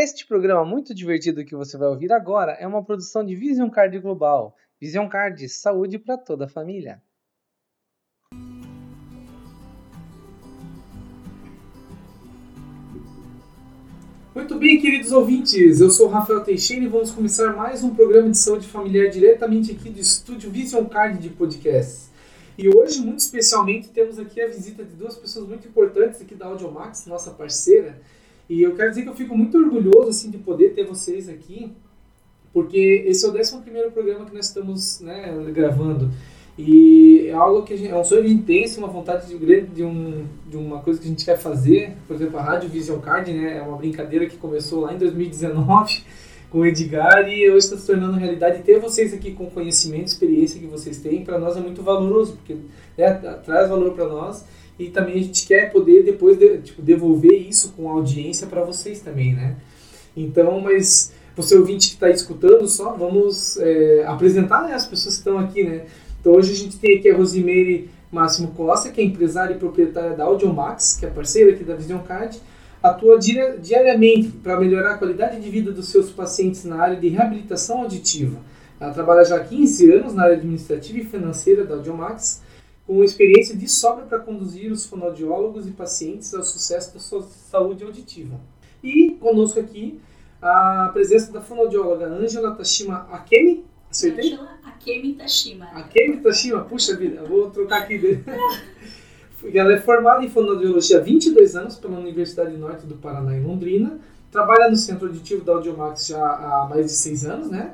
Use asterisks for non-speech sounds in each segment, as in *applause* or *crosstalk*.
Este programa muito divertido que você vai ouvir agora é uma produção de Vision Card Global. Vision Card, saúde para toda a família. Muito bem, queridos ouvintes, eu sou Rafael Teixeira e vamos começar mais um programa de saúde familiar diretamente aqui do estúdio Vision Card de Podcasts. E hoje, muito especialmente, temos aqui a visita de duas pessoas muito importantes aqui da Audiomax, nossa parceira, e eu quero dizer que eu fico muito orgulhoso assim, de poder ter vocês aqui, porque esse é o 11 programa que nós estamos né, gravando. E é algo que gente, é um sonho intenso, uma vontade de grande de, um, de uma coisa que a gente quer fazer. Por exemplo, a Rádio Vision Card né, é uma brincadeira que começou lá em 2019 *laughs* com o Edgar e hoje está se tornando realidade. Ter vocês aqui com conhecimento, experiência que vocês têm, para nós é muito valoroso, porque né, traz valor para nós e também a gente quer poder depois de, tipo, devolver isso com audiência para vocês também, né? Então, mas você ouvinte que está escutando só, vamos é, apresentar né, as pessoas que estão aqui, né? Então hoje a gente tem aqui a Rosimeire Máximo Costa, que é empresária e proprietária da Audiomax, que é parceira aqui da Vision Card, atua diariamente para melhorar a qualidade de vida dos seus pacientes na área de reabilitação auditiva. Ela trabalha já há 15 anos na área administrativa e financeira da Audiomax, com experiência de sobra para conduzir os fonoaudiólogos e pacientes ao sucesso da sua saúde auditiva. E conosco aqui a presença da fonoaudióloga Angela Tashima Akemi. Acertei? Angela Akemi Tashima. Akemi Tashima, puxa vida, vou trocar aqui dele. *laughs* Ela é formada em fonoaudiologia há 22 anos pela Universidade Norte do Paraná, em Londrina. Trabalha no Centro Auditivo da Audiomax já há mais de 6 anos, né?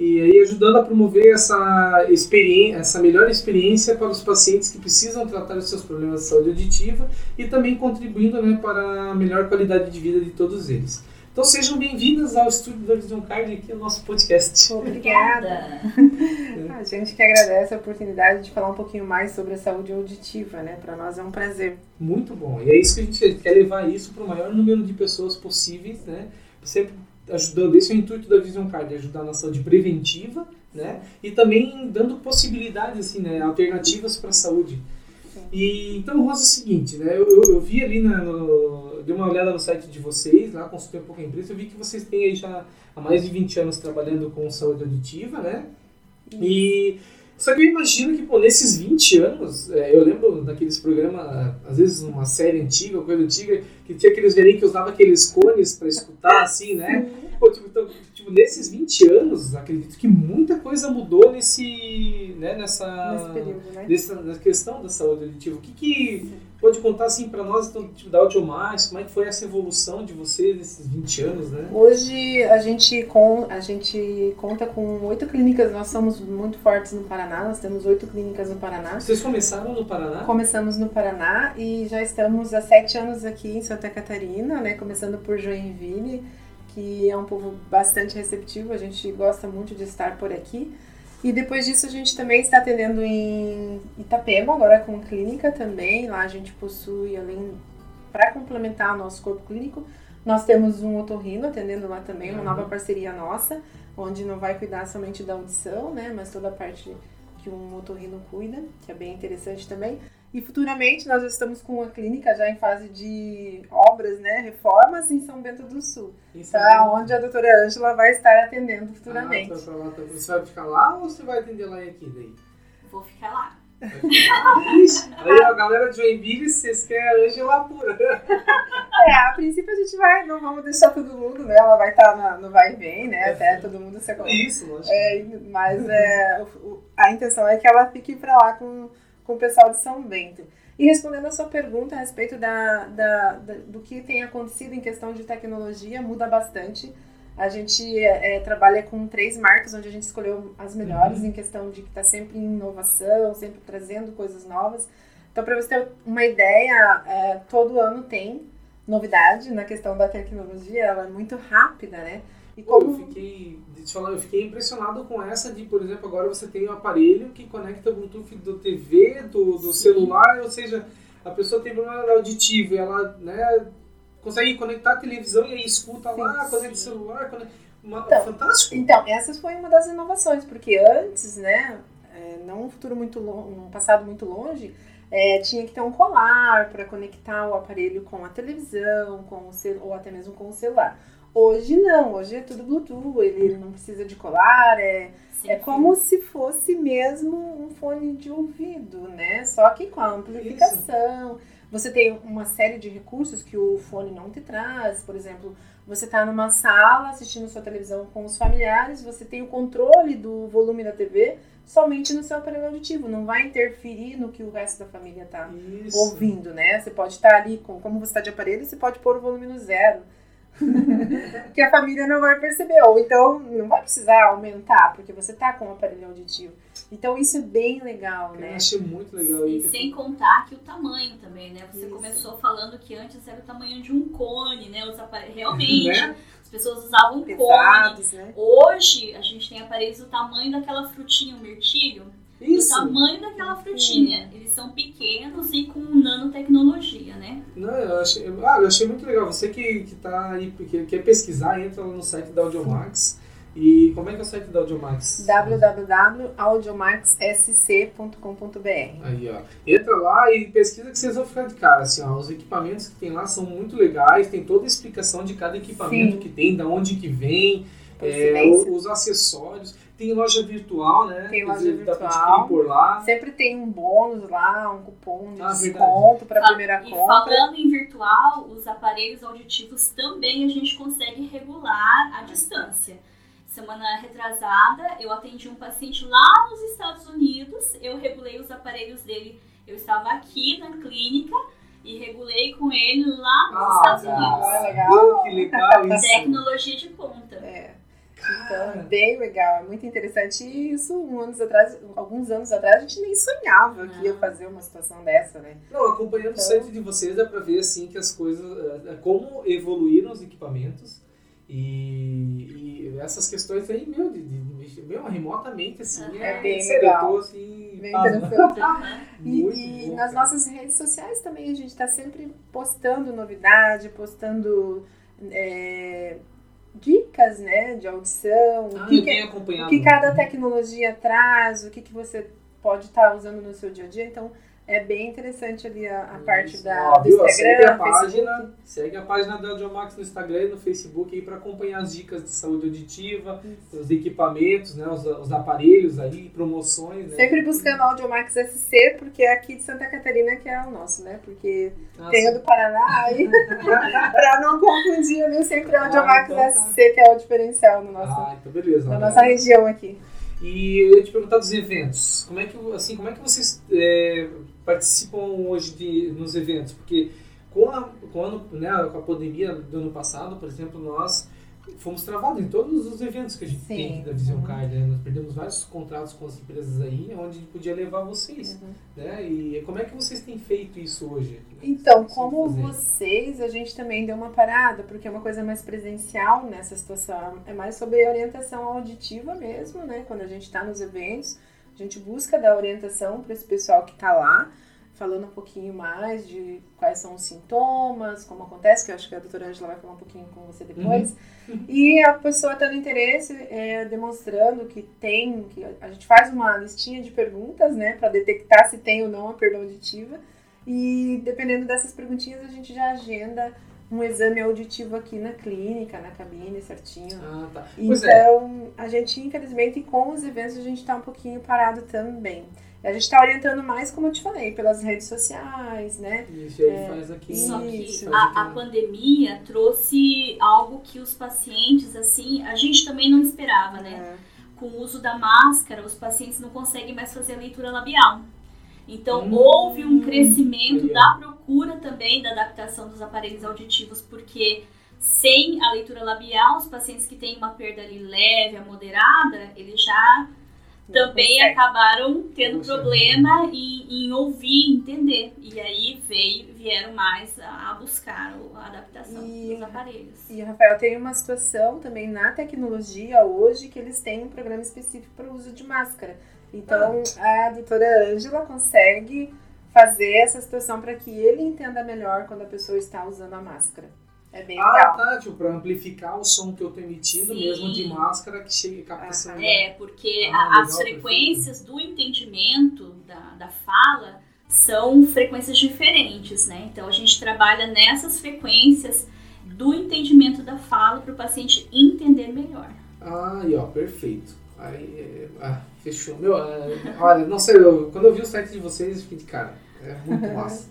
e aí ajudando a promover essa experiência, essa melhor experiência para os pacientes que precisam tratar os seus problemas de saúde auditiva e também contribuindo né, para a melhor qualidade de vida de todos eles. Então sejam bem-vindas ao estúdio da Vision Card aqui no nosso podcast. Obrigada. *laughs* a gente que agradece a oportunidade de falar um pouquinho mais sobre a saúde auditiva, né? Para nós é um prazer. Muito bom. E é isso que a gente quer levar isso para o maior número de pessoas possíveis, né? Sempre ajudando, esse é o intuito da Vision Card, ajudar na saúde preventiva, né? E também dando possibilidades, assim, né? Alternativas para a saúde. E, então, Rosa, é o seguinte, né? Eu, eu, eu vi ali, na, no, dei uma olhada no site de vocês, lá consultei um pouco a empresa, eu vi que vocês têm aí já há mais de 20 anos trabalhando com saúde auditiva, né? E só que eu imagino que, pô, nesses 20 anos, é, eu lembro daqueles programas, às vezes uma série antiga, coisa antiga, que tinha aqueles velhinhos que usavam aqueles cones para escutar, *laughs* assim, né? Pô, tipo, então, tipo, nesses 20 anos, acredito que muita coisa mudou nesse, né, nessa, nesse período, né? Nessa, nessa questão da saúde auditiva. O que que pode contar, assim, para nós, então, tipo, da Audiomax, como é que foi essa evolução de vocês nesses 20 anos, né? Hoje, a gente, com, a gente conta com oito clínicas, nós somos muito fortes no Paraná, nós temos oito clínicas no Paraná. Vocês começaram no Paraná? Começamos no Paraná e já estamos há sete anos aqui em Santa Catarina, né, começando por Joinville, que é um povo bastante receptivo, a gente gosta muito de estar por aqui. E depois disso a gente também está atendendo em Itapema, agora com clínica também. Lá a gente possui, além, para complementar o nosso corpo clínico, nós temos um otorrino atendendo lá também, uma nova parceria nossa, onde não vai cuidar somente da audição, né, mas toda a parte que um otorrino cuida, que é bem interessante também. E futuramente nós estamos com uma clínica já em fase de obras, né, reformas em São Bento do Sul. Isso tá? Onde a doutora Ângela vai estar atendendo futuramente. Ah, tá, tá, tá. Você vai ficar lá ou você vai atender lá e aqui daí? Vou ficar lá. *laughs* Aí a galera de Joinville, vocês querem a Ângela pura. *laughs* É, a princípio a gente vai, não vamos deixar todo mundo, né? Ela vai estar tá no vai e vem, né? É. Até todo mundo se Isso, lógico. É, mas é, a intenção é que ela fique pra lá com com o pessoal de São Bento. E respondendo a sua pergunta a respeito da, da, da do que tem acontecido em questão de tecnologia, muda bastante. A gente é, trabalha com três marcas, onde a gente escolheu as melhores uhum. em questão de que está sempre em inovação, sempre trazendo coisas novas. Então, para você ter uma ideia, é, todo ano tem novidade na questão da tecnologia, ela é muito rápida, né? E como... Eu fiquei, te falar, eu fiquei impressionado com essa de, por exemplo, agora você tem um aparelho que conecta o Bluetooth do TV, do, do celular, ou seja, a pessoa tem problema auditivo e ela né, consegue conectar a televisão e aí escuta sim, lá, conecta o celular, conecta... Uma, então, fantástico. Então, essa foi uma das inovações, porque antes, né, é, não um futuro muito longe, um passado muito longe, é, tinha que ter um colar para conectar o aparelho com a televisão, com o ou até mesmo com o celular. Hoje não, hoje é tudo Bluetooth, ele não precisa de colar, é, é como se fosse mesmo um fone de ouvido, né? Só que com a amplificação. Você tem uma série de recursos que o fone não te traz, por exemplo, você está numa sala assistindo sua televisão com os familiares, você tem o controle do volume da TV somente no seu aparelho auditivo, não vai interferir no que o resto da família está Isso. ouvindo, né? Você pode estar ali, com, como você está de aparelho, você pode pôr o volume no zero. *laughs* que a família não vai perceber. Ou então não vai precisar aumentar, porque você tá com o aparelho auditivo. Então isso é bem legal, Eu né? achei muito legal E isso. sem contar que o tamanho também, né? Você Isso. começou falando que antes era o tamanho de um cone, né? Os aparelhos, realmente, Né? As pessoas usavam um cone. Pesados, né? Hoje a gente tem aparelhos do tamanho daquela frutinha, o mirtilho, Isso. do tamanho daquela frutinha. Eles são pequenos e com nanotecnologia, né? Não, eu achei, ah, eu achei muito legal. Você que, que tá aí, que quer pesquisar, entra lá no site da Audiomax. E como é que é o site da Audiomax? www.audiomagssc.com.br Aí, ó. Entra lá e pesquisa que vocês vão ficar de cara. Assim, ó, os equipamentos que tem lá são muito legais, tem toda a explicação de cada equipamento Sim. que tem, da onde que vem, é, os acessórios. Tem loja virtual, né? Tem loja dizer, virtual. por lá. Sempre tem um bônus lá, um cupom de Ah, desconto para a primeira E compra. falando em virtual, os aparelhos auditivos também a gente consegue regular à distância. Semana retrasada, eu atendi um paciente lá nos Estados Unidos, eu regulei os aparelhos dele. Eu estava aqui na clínica e regulei com ele lá nos Estados cara. Unidos. Ah, legal. Que legal isso. Tecnologia de ponta. É. Então, bem legal, é muito interessante. E isso, um anos atrás, alguns anos atrás, a gente nem sonhava que ia Não. fazer uma situação dessa, né? Não, acompanhando o Então- site de vocês dá pra ver assim que as coisas, eh, como evoluíram os equipamentos e, e essas questões aí, meu, de, de, meu remotamente assim, É é, bem legal. assim, Bem interessante. Aham. E, e bom, nas cara. nossas redes sociais também a gente está sempre postando novidade, postando é, dicas né, de audição, o Ah, que, eu que- acompanhado. o que cada tecnologia traz, o que, que você pode estar usando no seu dia a dia. Então é bem interessante ali a, a parte Isso. da, Ó, do viu? Segue a Instagram, página, segue a página da Audiomax no Instagram e no Facebook aí para acompanhar as dicas de saúde auditiva, Isso. os equipamentos, né, os, os aparelhos aí, promoções, né? Sempre buscando Audiomax SC, porque é aqui de Santa Catarina que é o nosso, né? Porque Ah, tem o do Paraná aí, *laughs* pra não confundir ali, sempre é Audiomax Ah, então tá. SC, que é o diferencial no nosso, Ah, então beleza. na né? nossa região aqui. E eu ia te perguntar dos eventos. Como é que, assim, como é que vocês é, participam hoje de, nos eventos? Porque com a, com, a, né, com a pandemia do ano passado, por exemplo, nós fomos travados em todos os eventos que a gente Sim. tem da Vision Card. Né? Nós perdemos vários contratos com as empresas aí, onde a gente podia levar vocês. Uhum. Né? E como é que vocês têm feito isso hoje? Então, Sim, como fazer. vocês, a gente também deu uma parada, porque é uma coisa mais presencial nessa situação. É mais sobre orientação auditiva mesmo, né? Quando a gente está nos eventos, a gente busca dar orientação para esse pessoal que está lá, falando um pouquinho mais de quais são os sintomas, como acontece, que eu acho que a doutora Angela vai falar um pouquinho com você depois. E a pessoa tendo interesse, é, demonstrando que tem, que a gente faz uma listinha de perguntas, né, para detectar se tem ou não a perda auditiva. E dependendo dessas perguntinhas, a gente já agenda um exame auditivo aqui na clínica, na cabine, certinho. Ah, tá. Pois é. Então, a gente, infelizmente, com os eventos, a gente está um pouquinho parado também. A gente está orientando mais, como eu te falei, pelas redes sociais, né? Isso aí É, faz aqui. Só Isso. que a, aqui a pandemia trouxe algo que os pacientes, assim, a gente também não esperava, né? Com o uso da máscara, os pacientes não conseguem mais fazer a leitura labial. Então, Hum, houve um crescimento ó. da procura também da adaptação dos aparelhos auditivos, porque sem a leitura labial, os pacientes que têm uma perda leve a moderada, eles já Não também consegue. acabaram tendo Poxa problema em, em ouvir, entender. E aí veio, vieram mais a, a buscar a adaptação E- dos aparelhos. E, Rafael, tem uma situação também na tecnologia hoje que eles têm um programa específico para o uso de máscara. Então, a doutora Ângela consegue fazer essa situação para que ele entenda melhor quando a pessoa está usando a máscara. É bem Ah, legal. tá, tipo, pra amplificar o som que eu tô emitindo, Sim. mesmo de máscara, que chega captação. Aham. É, porque Ah, a- legal, as frequências do entendimento da, da fala são frequências diferentes, né? Então a gente trabalha nessas frequências do entendimento da fala para o paciente entender melhor. Ah, e ó, perfeito. Aí, é, ah, fechou. Meu, é, olha, não sei, eu, quando eu vi o site de vocês, eu fiquei de cara. É muito *laughs* massa.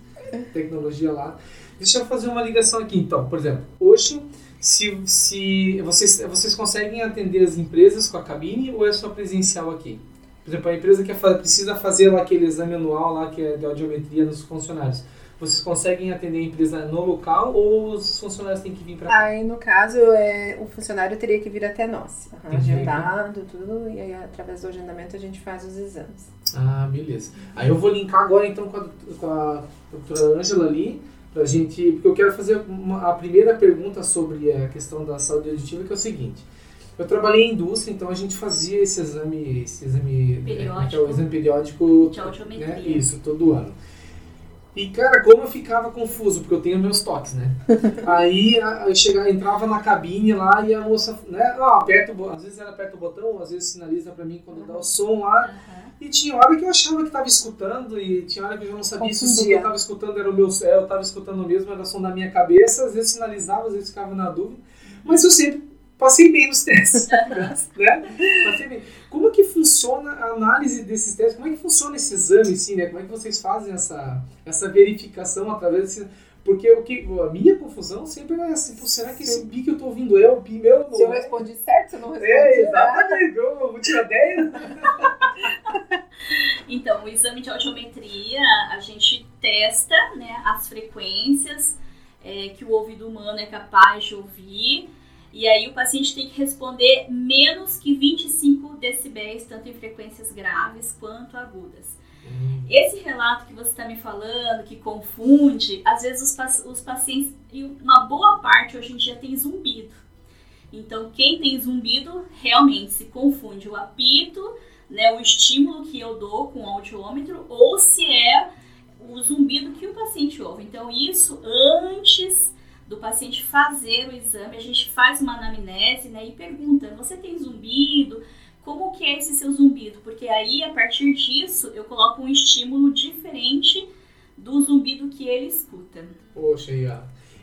Tecnologia lá. Deixa eu fazer uma ligação aqui, então. Por exemplo, hoje, se, se vocês, vocês conseguem atender as empresas com a cabine ou é só presencial aqui? Por exemplo, a empresa que precisa fazer lá aquele exame anual lá que é de audiometria nos funcionários vocês conseguem atender a empresa no local ou os funcionários têm que vir para cá? Aí, no caso, é, o funcionário teria que vir até nós. Uhum, agendado, tudo, e aí através do agendamento a gente faz os exames. Ah, beleza. Aí eu vou linkar agora então com a, com a doutora Ângela ali, pra gente. Porque eu quero fazer uma, a primeira pergunta sobre a questão da saúde auditiva, que é o seguinte. Eu trabalhei em indústria, então a gente fazia esse exame, esse exame periódico, é, é o exame periódico, de audiometria. Né, isso, todo ano. E, cara, como eu ficava confuso, porque eu tenho meus toques, né? *laughs* Aí eu chegava, entrava na cabine lá e a moça, né? Ah, aperta o, às vezes ela aperta o botão, às vezes sinaliza pra mim quando uhum. dá o som lá. Uhum. E tinha hora que eu achava que tava escutando e tinha hora que eu já não sabia se o som que eu tava escutando era o meu, é, eu tava escutando mesmo, era o som da minha cabeça, às vezes sinalizava, às vezes ficava na dúvida. Mas eu sempre passei bem nos testes, *laughs* né? Passei bem. Como que funciona a análise desses testes? Como é que funciona esse exame, assim, né? Como é que vocês fazem essa, essa verificação através desse... Porque o que, a minha confusão sempre é assim, será que esse pi que eu tô ouvindo é o pi meu? Se eu respondi certo, você não respondi É, exatamente, eu vou tirar 10. *laughs* então, o exame de audiometria, a gente testa né, as frequências é, que o ouvido humano é capaz de ouvir e aí o paciente tem que responder menos que 25 decibéis, tanto em frequências graves quanto agudas. Hum. Esse relato que você está me falando, que confunde, às vezes os, os pacientes, e uma boa parte hoje em dia tem zumbido. Então, quem tem zumbido realmente se confunde o apito, né, o estímulo que eu dou com o audiômetro, ou se é o zumbido que o paciente ouve. Então, isso antes do paciente fazer o exame, a gente faz uma anamnese né, e pergunta: você tem zumbido? Como que é esse seu zumbido? Porque aí, a partir disso, eu coloco um estímulo diferente do zumbido que ele escuta. Poxa.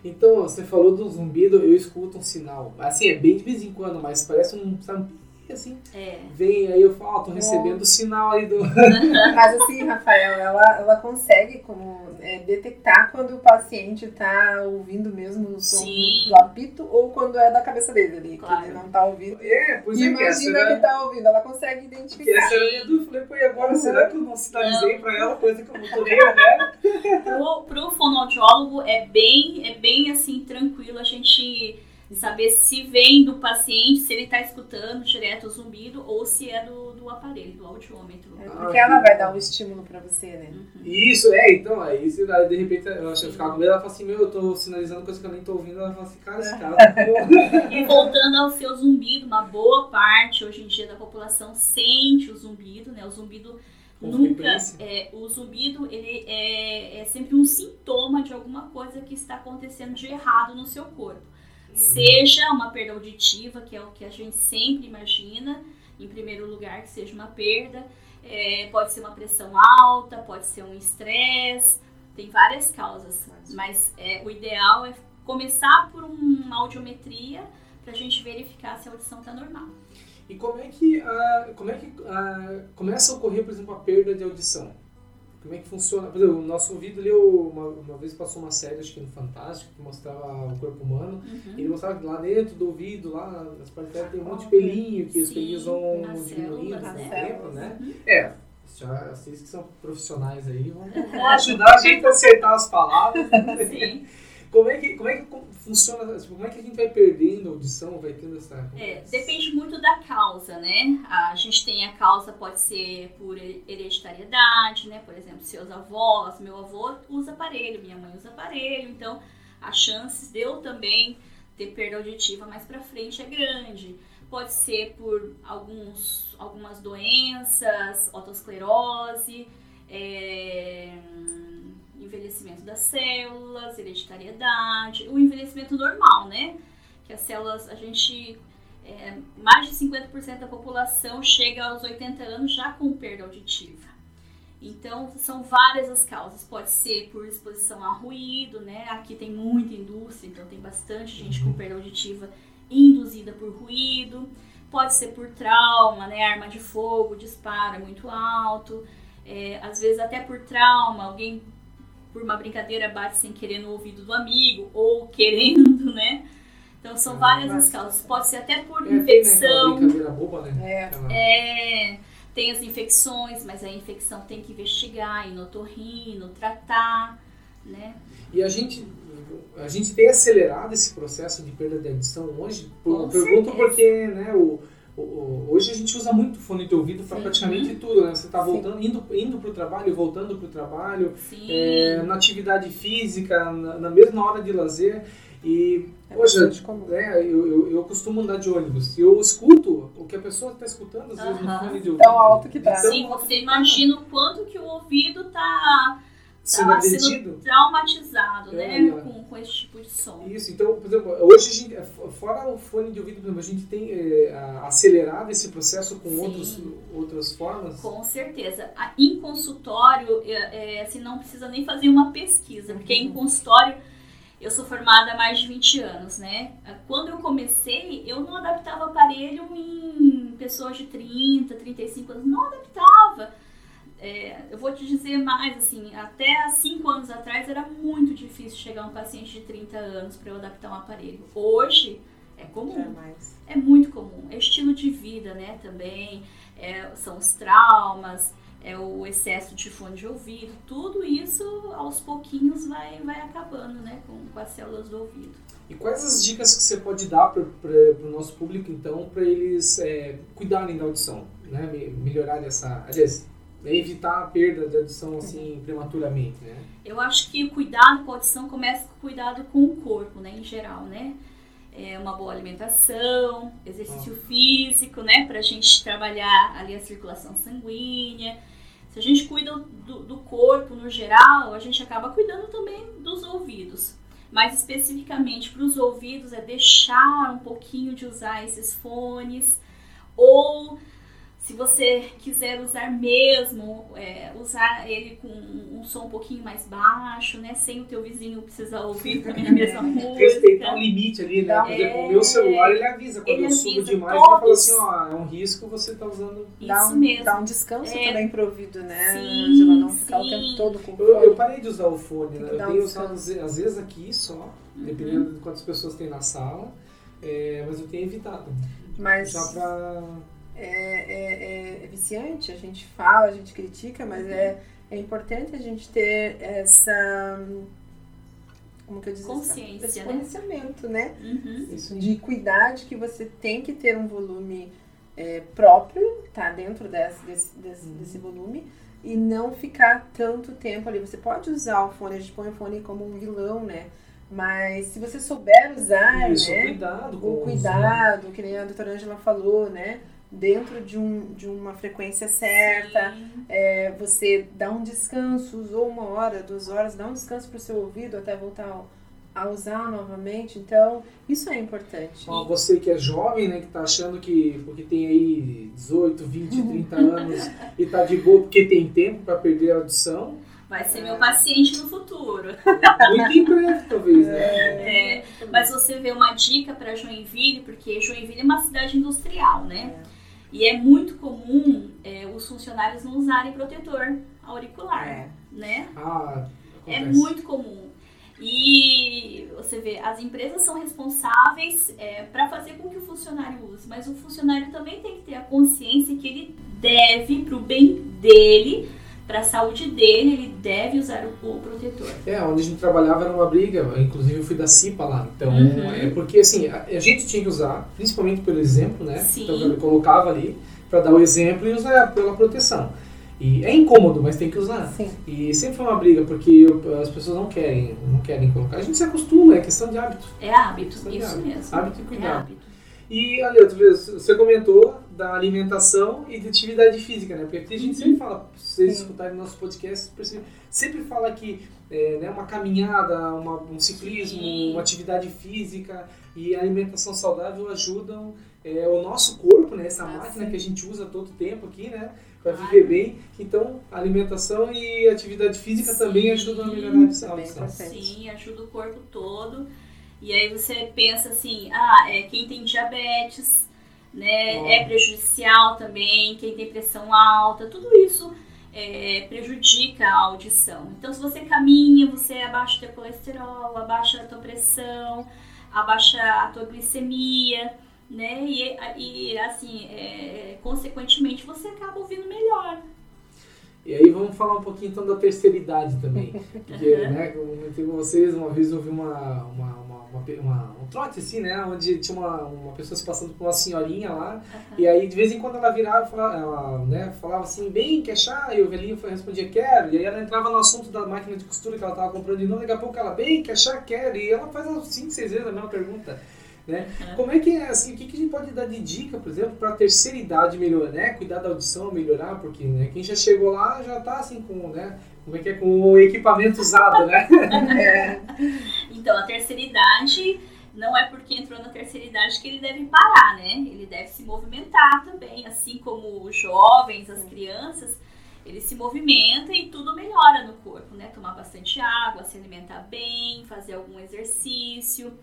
Então, você falou do zumbido, eu escuto um sinal. Assim, é bem de vez em quando, mas parece um, sabe, assim, é. vem aí eu falo, tô recebendo o sinal aí do. *laughs* Mas assim, Rafael, ela, ela consegue como é, detectar quando o paciente tá ouvindo mesmo o som do, do, apito ou quando é da cabeça dele ali, claro. que ele não tá ouvindo. É, pois é. Imagina que, que tá ouvindo, ela consegue identificar. Essa era a minha dúvida, falei, pô, e agora uhum. será que eu não sinalizei não. pra ela coisa que eu não tô nem né? *laughs* pro, pro fonoaudiólogo é bem, é bem assim, tranquilo a gente de saber se vem do paciente, se ele está escutando direto o zumbido ou se é do, do aparelho, do audiômetro. É porque ah, ela vai dar um estímulo para você, né? Uhum. Isso, é, então, aí se de repente eu acho que eu ficava com medo, ela fala assim, meu, eu tô sinalizando coisa que eu nem tô ouvindo, ela fala assim, cara, esse cara. Tá *laughs* e voltando ao seu zumbido, uma boa parte hoje em dia da população sente o zumbido, né? O zumbido com nunca é, o zumbido ele é, é sempre um sintoma de alguma coisa que está acontecendo de errado no seu corpo seja uma perda auditiva, que é o que a gente sempre imagina, em primeiro lugar, que seja uma perda. É, pode ser uma pressão alta, pode ser um estresse, tem várias causas, mas é, o ideal é começar por uma audiometria para a gente verificar se a audição está normal. E como é que, como é que começa a ocorrer, por exemplo, a perda de audição? Como é que funciona. Por exemplo, o nosso ouvido ali, uma, uma vez passou uma série, acho que no Fantástico, que mostrava o corpo humano. Uhum. E ele mostrava que lá dentro do ouvido, lá nas partes tem um monte de pelinho, que Sim, os pelinhos vão diminuindo com o tempo, né? É. Já, vocês que são profissionais aí vão, vão ajudar a gente a acertar as palavras. Sim. Como é que, como é que funciona, como é que a gente vai perdendo a audição, vai tendo essa... É, depende muito da causa, né? A gente tem a causa, pode ser por hereditariedade, né? Por exemplo, seus avós, meu avô usa aparelho, minha mãe usa aparelho, então as chances de eu também ter perda auditiva mais para frente é grande. Pode ser por alguns, algumas doenças, otosclerose, é, envelhecimento das células, hereditariedade, o envelhecimento normal, né? Que as células, a gente, é, mais de 50% da população chega aos 80 anos já com perda auditiva. Então, são várias as causas. Pode ser por exposição a ruído, né? Aqui tem muita indústria, então tem bastante gente com perda auditiva induzida por ruído. Pode ser por trauma, né? Arma de fogo, disparo é muito alto. É, às vezes até por trauma, alguém por uma brincadeira bate sem querer no ouvido do amigo ou querendo, *laughs* né? Então são ah, várias as causas. Pode ser até por é, infecção. Tem, né, boba, né? É. é. Tem as infecções, mas a infecção tem que investigar, ir no otorrino, tratar, né? E a gente, a gente tem acelerado esse processo de perda de audição hoje? Por, pergunto porque, né, o, hoje a gente usa muito fone de ouvido para praticamente tudo, né? Você está voltando, indo, indo para o trabalho, voltando para o trabalho, é, na atividade física, na, na mesma hora de lazer. E, é poxa, né, eu, eu, eu, costumo andar de ônibus eu escuto o que a pessoa está escutando, às vezes, no fone de ouvido. Tão alto que tá. Então, Sim, você imagina o quanto que o ouvido está sendo tá sendo traumatizado, é, né, com, com esse tipo de som. Isso, então, por exemplo, hoje gente, é, fora o fone de ouvido, exemplo, a gente tem é, acelerado esse processo com outros, outras formas? Com certeza. Em consultório, é, assim, não precisa nem fazer uma pesquisa, porque em consultório eu sou formada há mais de 20 anos, né? Quando eu comecei, eu não adaptava aparelho em pessoas de 30, 35 anos, não adaptava é, eu vou te dizer mais, assim, até há 5 anos atrás era muito difícil chegar um paciente de 30 anos para eu adaptar um aparelho. Hoje é comum. É, é muito comum. É estilo de vida, né, também. É, são os traumas, é o excesso de fone de ouvido. Tudo isso, aos pouquinhos, vai, vai acabando, né, com, com as células do ouvido. E quais as dicas que você pode dar para o nosso público, então, para eles é, cuidarem da audição, né? Melhorar essa... Aliás, evitar a perda da audição assim prematuramente, né? Eu acho que o cuidado com a audição começa com o cuidado com o corpo, né, em geral, né? É uma boa alimentação, exercício ah. físico, né, para a gente trabalhar ali a circulação sanguínea. Se a gente cuida do, do corpo no geral, a gente acaba cuidando também dos ouvidos. Mais especificamente para os ouvidos é deixar um pouquinho de usar esses fones ou se você quiser usar mesmo, é, usar ele com um som um pouquinho mais baixo, né? Sem o teu vizinho precisar ouvir também a mesma *laughs* música. Respeitar o limite ali, né? Por exemplo, o meu celular ele avisa quando ele eu subo demais, todos. ele fala assim, ó, é um risco você tá usando. Isso dá um, mesmo. Dá um descanso é. também pro ouvido, né? Sim, Angela, não ficar sim. o tempo todo com eu, eu, parei de usar o fone, né? Eu tenho um usado às vezes aqui só, uhum. dependendo de quantas pessoas tem na sala, é, mas eu tenho evitado. Mas... Já pra é, é, é, viciante, a gente fala, a gente critica, mas é, é importante a gente ter essa. Como que eu digo? Consciência. Esse né? conhecimento, né? Uhum. Isso, de cuidar de que você tem que ter um volume é, próprio, tá? Dentro desse, desse, desse, uhum. desse volume e não ficar tanto tempo ali. Você pode usar o fone, a gente põe o fone como um vilão, né? Mas se você souber usar, Isso, né? Cuidado com o cuidado, que nem a doutora Angela falou, né? Dentro de, um, de uma frequência certa, é, você dá um descanso, usou uma hora, duas horas, dá um descanso para o seu ouvido até voltar a usar novamente. Então, isso é importante. você que é jovem, né, que está achando que porque tem aí 18, 20, 30 anos e está de boa porque tem tempo para perder a audição, vai ser meu paciente no futuro. Muito em breve, talvez, né? É, mas você vê uma dica para Joinville, porque Joinville é uma cidade industrial, né? É. E é muito comum é, os funcionários não usarem protetor auricular, é. né? Ah, é muito comum. E você vê, as empresas são responsáveis é, para fazer com que o funcionário use, mas o funcionário também tem que ter a consciência que ele deve, para o bem dele, para a saúde dele, ele deve usar o, o, protetor. É, onde a gente trabalhava era uma briga, inclusive eu fui da CIPA lá. Então, uhum. é porque assim, a, a, gente tinha que usar, principalmente pelo exemplo, né? Sim. Então eu colocava ali para dar o exemplo e usar pela proteção. E é incômodo, mas tem que usar. Sim. E sempre foi uma briga, porque as pessoas não querem, não querem colocar. A gente se acostuma, é questão de hábito. É hábito, isso mesmo. Hábito e cuidado. É hábito. E, ali, você comentou da alimentação e de atividade física, né? Porque aqui a gente sempre fala, se vocês escutarem nosso podcast, sempre fala que é, né, uma caminhada, uma, um ciclismo, Sim. uma atividade física e a alimentação saudável ajudam é, o nosso corpo, né? Essa ah, máquina sim. que a gente usa todo tempo aqui, né? Para viver bem. Então, alimentação e atividade física sim, também ajudam a melhorar a audição. Sim, ajuda o corpo todo. E aí você pensa assim, ah, é, quem tem diabetes, né, é prejudicial também, quem tem pressão alta, tudo isso é, prejudica a audição. Então, se você caminha, você abaixa o teu colesterol, abaixa a tua pressão, abaixa a tua glicemia, né? E, e assim, é, consequentemente, você acaba ouvindo melhor. E aí vamos falar um pouquinho então da terceira idade também. *laughs* Porque, uhum. né, como eu com vocês, uma vez eu vi uma, uma, uma, uma, um trote assim, né? Onde tinha uma, uma pessoa se passando por uma senhorinha lá. Uhum. E aí de vez em quando ela virava, ela né, falava assim, bem, quer chá? E o velhinho respondia, quero. E aí ela entrava no assunto da máquina de costura que ela estava comprando de novo, daqui a pouco ela, bem, quer chá? Quero. E ela faz cinco, seis vezes a mesma pergunta. Né? Uhum. Como é que é assim? O que, que a gente pode dar de dica, por exemplo, para a terceira idade melhorar, né? Cuidar da audição, melhorar, porque né, quem já chegou lá já está assim com, né? Como é que é com o equipamento usado, né? *laughs* é. *laughs* Então a terceira idade não é porque entrou na terceira idade que ele deve parar, né? Ele deve se movimentar também, assim como os jovens, as crianças, ele se movimenta e tudo melhora no corpo, né? Tomar bastante água, se alimentar bem, fazer algum exercício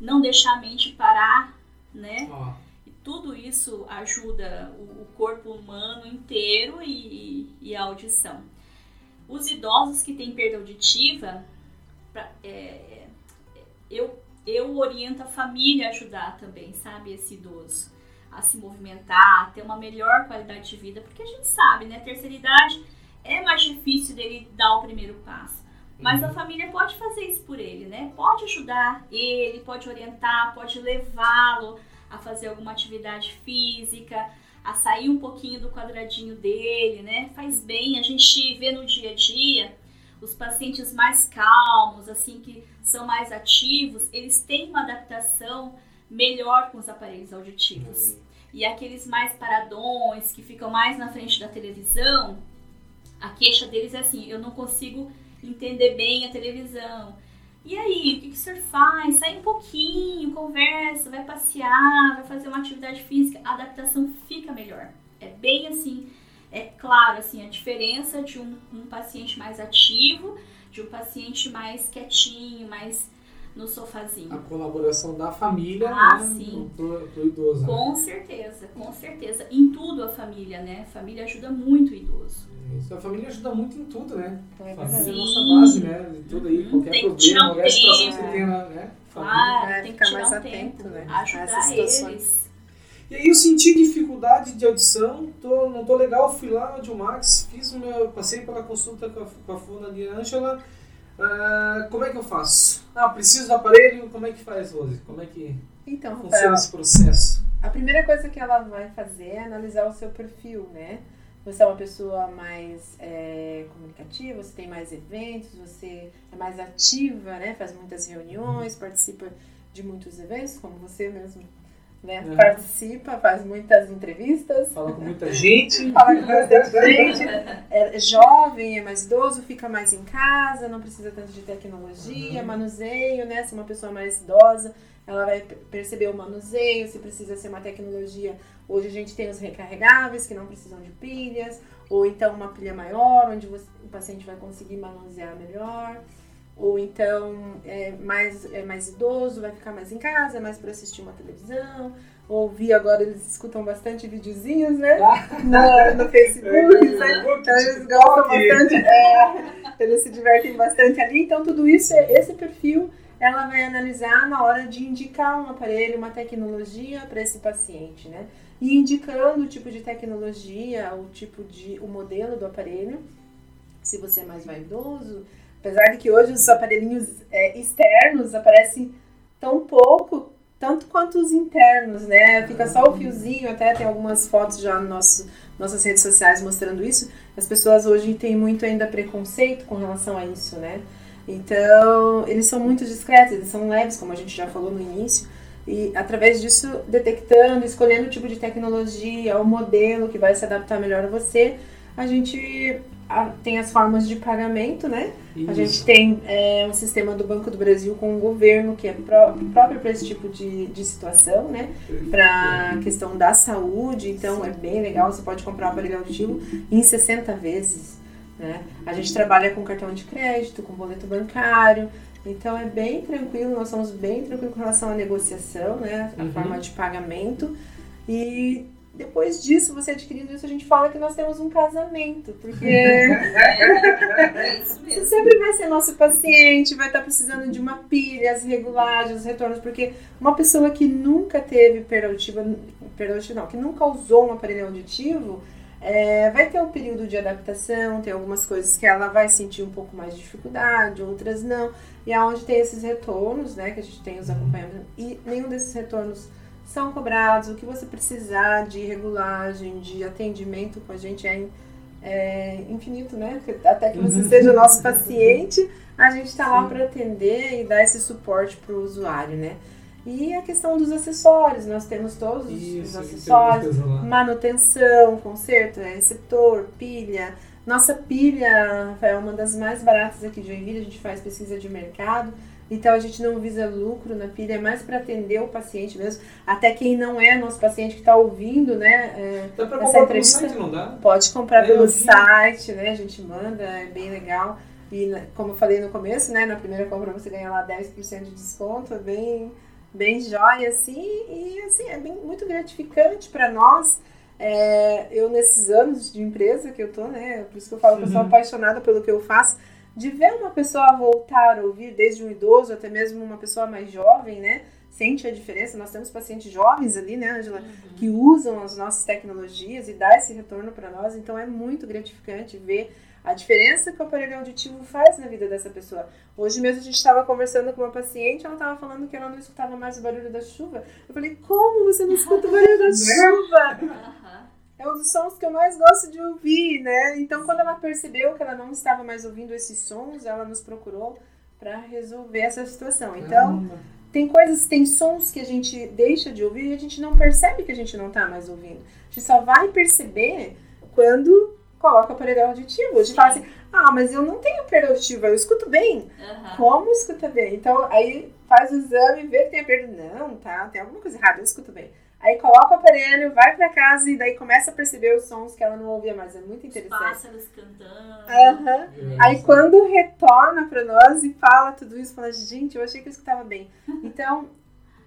não deixar a mente parar, né? Oh. E tudo isso ajuda o, o corpo humano inteiro e, e, a audição. Os idosos que têm perda auditiva, pra, é, eu, eu oriento a família a ajudar também, sabe? Esse idoso a se movimentar, a ter uma melhor qualidade de vida, porque a gente sabe, né? Terceira idade é mais difícil dele dar o primeiro passo. Mas a uhum. família pode fazer isso por ele, né? Pode ajudar ele, pode orientar, pode levá-lo a fazer alguma atividade física, a sair um pouquinho do quadradinho dele, né? Faz bem. A gente vê no dia a dia os pacientes mais calmos, assim, que são mais ativos, eles têm uma adaptação melhor com os aparelhos auditivos. Uhum. E aqueles mais paradões, que ficam mais na frente da televisão, a queixa deles é assim: eu não consigo entender bem a televisão. E aí, o que, que o senhor faz? Sai um pouquinho, conversa, vai passear, vai fazer uma atividade física, a adaptação fica melhor. É bem assim, é claro assim, a diferença de um, um paciente mais ativo, de um paciente mais quietinho, mais no sofazinho. A colaboração da família ah, né, sim. Pro, pro idoso. Né? Com né? certeza, com certeza. Em tudo a família, né? A família ajuda muito o idoso. Isso, a família ajuda muito em tudo, né? É, a família é a nossa base, né? De tudo aí, qualquer tem problema, qualquer situação que você tenha, né? Claro, é, tem que ficar mais um atento, tempo, né? Ajudar eles. E aí eu senti dificuldade de audição, tô, não tô legal, fui lá no Max, fiz o meu, passei pela consulta com a, com a Funa de Ângela, Uh, como é que eu faço? Ah, preciso do aparelho, como é que faz, Rose? Como é que então, funciona Rafael, esse processo? A primeira coisa que ela vai fazer é analisar o seu perfil, né? Você é uma pessoa mais é, comunicativa, você tem mais eventos, você é mais ativa, né? Faz muitas reuniões, participa de muitos eventos, como você mesmo né? É. Participa, faz muitas entrevistas. Fala com muita *laughs* gente. Fala com muita gente. É jovem, é mais idoso, fica mais em casa, não precisa tanto de tecnologia, uhum. manuseio, né? Se uma pessoa mais idosa, ela vai perceber o manuseio, se precisa ser uma tecnologia. Hoje a gente tem os recarregáveis que não precisam de pilhas, ou então uma pilha maior, onde você, o paciente vai conseguir manusear melhor ou então é mais, é mais idoso, vai ficar mais em casa, é mais para assistir uma televisão. Ouvi agora, eles escutam bastante videozinhos, né? Ah. *laughs* No, no Facebook, é, né? Então eles gostam bastante, é, eles se divertem bastante ali. Então, tudo isso, esse perfil, ela vai analisar na hora de indicar um aparelho, uma tecnologia para esse paciente, né? E indicando o tipo de tecnologia, o tipo de, o modelo do aparelho. Se você é mais vaidoso, Apesar de que hoje os aparelhinhos é, externos aparecem tão pouco, tanto quanto os internos, né? Fica só o fiozinho, até tem algumas fotos já nas nossas redes sociais mostrando isso. As pessoas hoje têm muito ainda preconceito com relação a isso, né? Então, eles são muito discretos, eles são leves, como a gente já falou no início. e através disso detectando, escolhendo o tipo de tecnologia, o modelo que vai se adaptar melhor a você, a gente tem as formas de pagamento, né? Isso. A gente tem é, um sistema do Banco do Brasil com o governo que é pró próprio para esse tipo de, de situação, né? Para a questão da saúde, então é bem legal, você pode comprar um aparelho auditivo em 60 vezes. Né? A gente trabalha com cartão de crédito, com boleto bancário, então é bem tranquilo, nós somos bem tranquilos com relação à negociação, né? A uhum. forma de pagamento. E depois disso, você adquirindo isso, a gente fala que nós temos um casamento, porque é *laughs* você sempre vai ser nosso paciente, vai estar precisando de uma pilha, as regulagens, os retornos, porque uma pessoa que nunca teve perda auditiva, perda auditiva não, que nunca usou um aparelho auditivo, é, vai ter um período de adaptação, tem algumas coisas que ela vai sentir um pouco mais de dificuldade, outras não. E é onde tem esses retornos, né, que a gente tem os acompanhamentos, e nenhum desses retornos são cobrados. O que você precisar de regulagem, de atendimento com a gente é, é infinito, né? Até que você uhum. seja nosso *laughs* paciente, a gente está lá para atender e dar esse suporte para o usuário, né? E a questão dos acessórios, nós temos todos Isso, os acessórios, manutenção, conserto, é, receptor, pilha. Nossa pilha é uma das mais baratas aqui de Joinville, a gente faz pesquisa de mercado. Então a gente não visa lucro na pilha, é mais para atender o paciente mesmo. Até quem não é nosso paciente que está ouvindo, né? É, dá para comprar pelo site, não dá? Pode comprar é, pelo site, né? A gente manda, é bem legal. E né, como eu falei no começo, né? Na primeira compra você ganha lá 10% de desconto, é bem, bem jóia, assim. E assim, é bem, muito gratificante para nós. É, eu, nesses anos de empresa que eu tô, né? Por isso que eu falo que eu sou uhum. apaixonada pelo que eu faço de ver uma pessoa voltar a ouvir, desde um idoso até mesmo uma pessoa mais jovem, né? Sente a diferença. Nós temos pacientes jovens ali, né, Angela, uhum. que usam as nossas tecnologias e dá esse retorno para nós. Então é muito gratificante ver a diferença que o aparelho auditivo faz na vida dessa pessoa. Hoje mesmo a gente estava conversando com uma paciente, ela estava falando que ela não escutava mais o barulho da chuva. Eu falei, como você não escuta o barulho da *laughs* né? chuva? É um dos sons que eu mais gosto de ouvir, né? Então, quando ela percebeu que ela não estava mais ouvindo esses sons, ela nos procurou para resolver essa situação. Então, tem coisas, tem sons que a gente deixa de ouvir e a gente não percebe que a gente não está mais ouvindo. A gente só vai perceber quando coloca o aparelho auditivo. A gente fala assim, ah, mas eu não tenho perda auditiva, eu escuto bem. Uhum. Como escuta bem? Então, aí faz o exame, vê que tem a perda. Não, tá, tem alguma coisa errada, eu escuto bem. Aí coloca o aparelho, vai pra casa e daí começa a perceber os sons que ela não ouvia mais. É muito interessante. Os pássaros cantando. Uhum. Aí quando retorna pra nós e fala tudo isso, fala, gente, eu achei que eu escutava bem. *laughs* Então,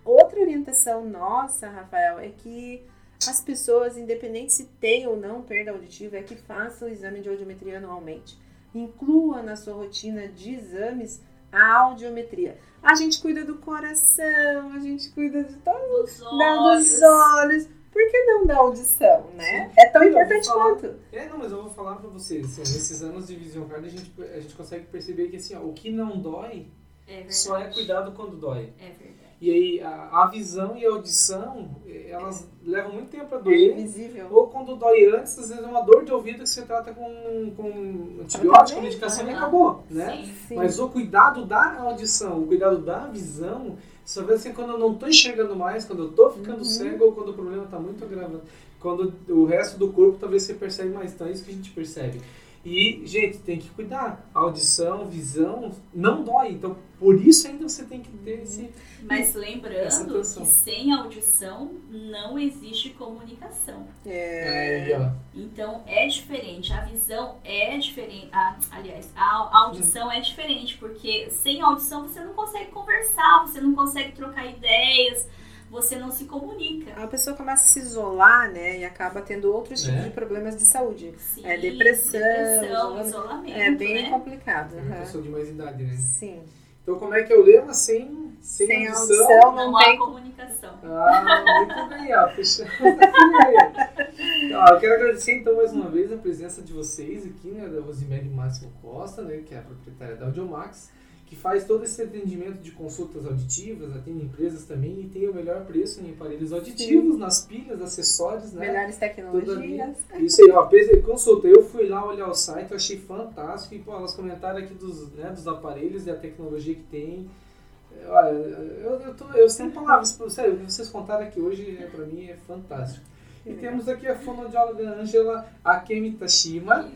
outra orientação nossa, Rafael, é que as pessoas, independente se tem ou não perda auditiva, é que façam o exame de audiometria anualmente. Inclua na sua rotina de exames a audiometria. A gente cuida do coração, a gente cuida de todos dos olhos. dos olhos. Por que não da audição, né? Sim. É tão importante quanto. É, não, mas eu vou falar pra vocês, assim, nesses anos de Vision Card a gente, a gente consegue perceber que assim, ó, o que não dói é só é cuidado quando dói. É verdade. E aí a, a, visão e a audição, elas levam muito tempo a doer. É invisível. Ou quando dói antes, às vezes é uma dor de ouvido que você trata com, com antibiótico, medicação e acabou, né? Sim, sim. Mas o cuidado da audição, o cuidado da visão, só vai ser quando eu não estou enxergando mais, quando eu estou ficando uhum. cego ou quando o problema está muito agravado. Quando o resto do corpo talvez você percebe mais, então é isso que a gente percebe. E, gente, tem que cuidar. Audição, visão, não dói. Então, por isso ainda você tem que ter esse. Mas lembrando que sem audição não existe comunicação. É. é então é diferente. A visão é diferente. Ah, aliás, a audição é diferente, porque sem audição você não consegue conversar, você não consegue trocar ideias você não se comunica. A pessoa começa a se isolar, né? E acaba tendo outros tipos é. de problemas de saúde. Sim, é depressão, depressão isolamento. É bem né? complicado. É uma pessoa de mais idade, né? Sim. Então como é que eu lembro sem, sem, sem audição? audição não, não tem comunicação. Ah, muito bem, ó. Fechamos então, Eu quero agradecer então mais uma vez a presença de vocês aqui, né? Da Rosemary Máximo Costa, né? Que é a proprietária da Audiomax que faz todo esse atendimento de consultas auditivas, atende empresas também e tem o melhor preço em aparelhos auditivos, Sim. nas pilhas, acessórios, né? Melhores tecnologias. Isso aí, ó, consulta. Eu fui lá olhar o site, eu achei fantástico e, pô, elas comentaram aqui dos, né, dos aparelhos e a tecnologia que tem. Olha, eu, eu, tô, eu sem palavras, sério, o que vocês contaram aqui hoje, é, pra mim, é fantástico. E temos aqui a fonoaudióloga Angela Akemi Tashima,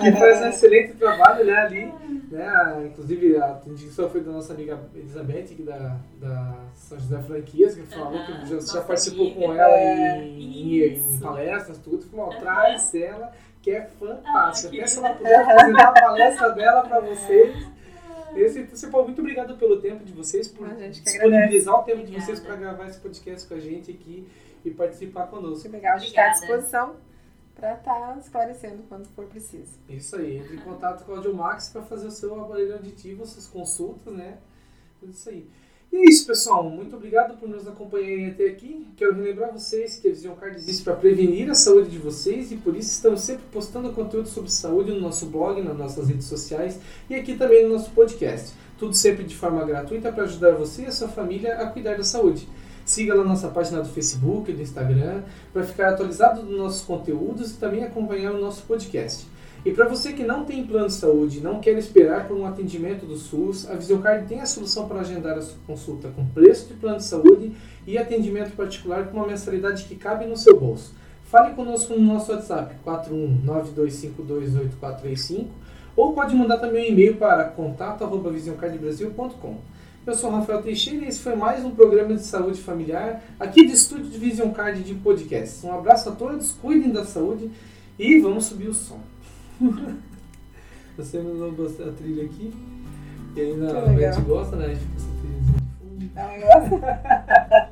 que faz um excelente trabalho né, ali. Né, inclusive, a indicação foi da nossa amiga Elizabeth, da, da São José Franquias, que falou uhum, que já, já participou amiga. com ela em, em, em, palestras, tudo. Falou, uhum. traz ela, que é fantástica. Ah, Até se ela puder apresentar a palestra dela para vocês. *laughs* Esse, Paulo, muito obrigado pelo tempo de vocês, por disponibilizar o tempo Obrigada. de vocês para gravar esse podcast com a gente aqui e participar conosco. Muito legal, a gente está à disposição para estar tá esclarecendo quando for preciso. Isso aí, entre em contato com o Audiomax para fazer o seu aparelho auditivo, suas consultas, né? Tudo isso aí. E é isso, pessoal. Muito obrigado por nos acompanharem até aqui. Quero relembrar vocês que a Vision Card existe para prevenir a saúde de vocês e por isso estamos sempre postando conteúdo sobre saúde no nosso blog, nas nossas redes sociais e aqui também no nosso podcast. Tudo sempre de forma gratuita para ajudar você e a sua família a cuidar da saúde. Siga lá nossa página do Facebook e do Instagram para ficar atualizado dos nossos conteúdos e também acompanhar o nosso podcast. E para você que não tem plano de saúde e não quer esperar por um atendimento do SUS, a Visioncard tem a solução para agendar a sua consulta com preço de plano de saúde e atendimento particular com uma mensalidade que cabe no seu bolso. Fale conosco no nosso WhatsApp 41925284435 ou pode mandar também um e-mail para contato@visioncardbrasil.com. Eu sou Rafael Teixeira e esse foi mais um programa de saúde familiar aqui do estúdio de Vision Card de podcast. Um abraço a todos, cuidem da saúde e vamos subir o som. *laughs* Você não gostou da trilha aqui? E ainda a gente gosta, né? A gente fica essa trilha de fundo. Ela gosta? *laughs*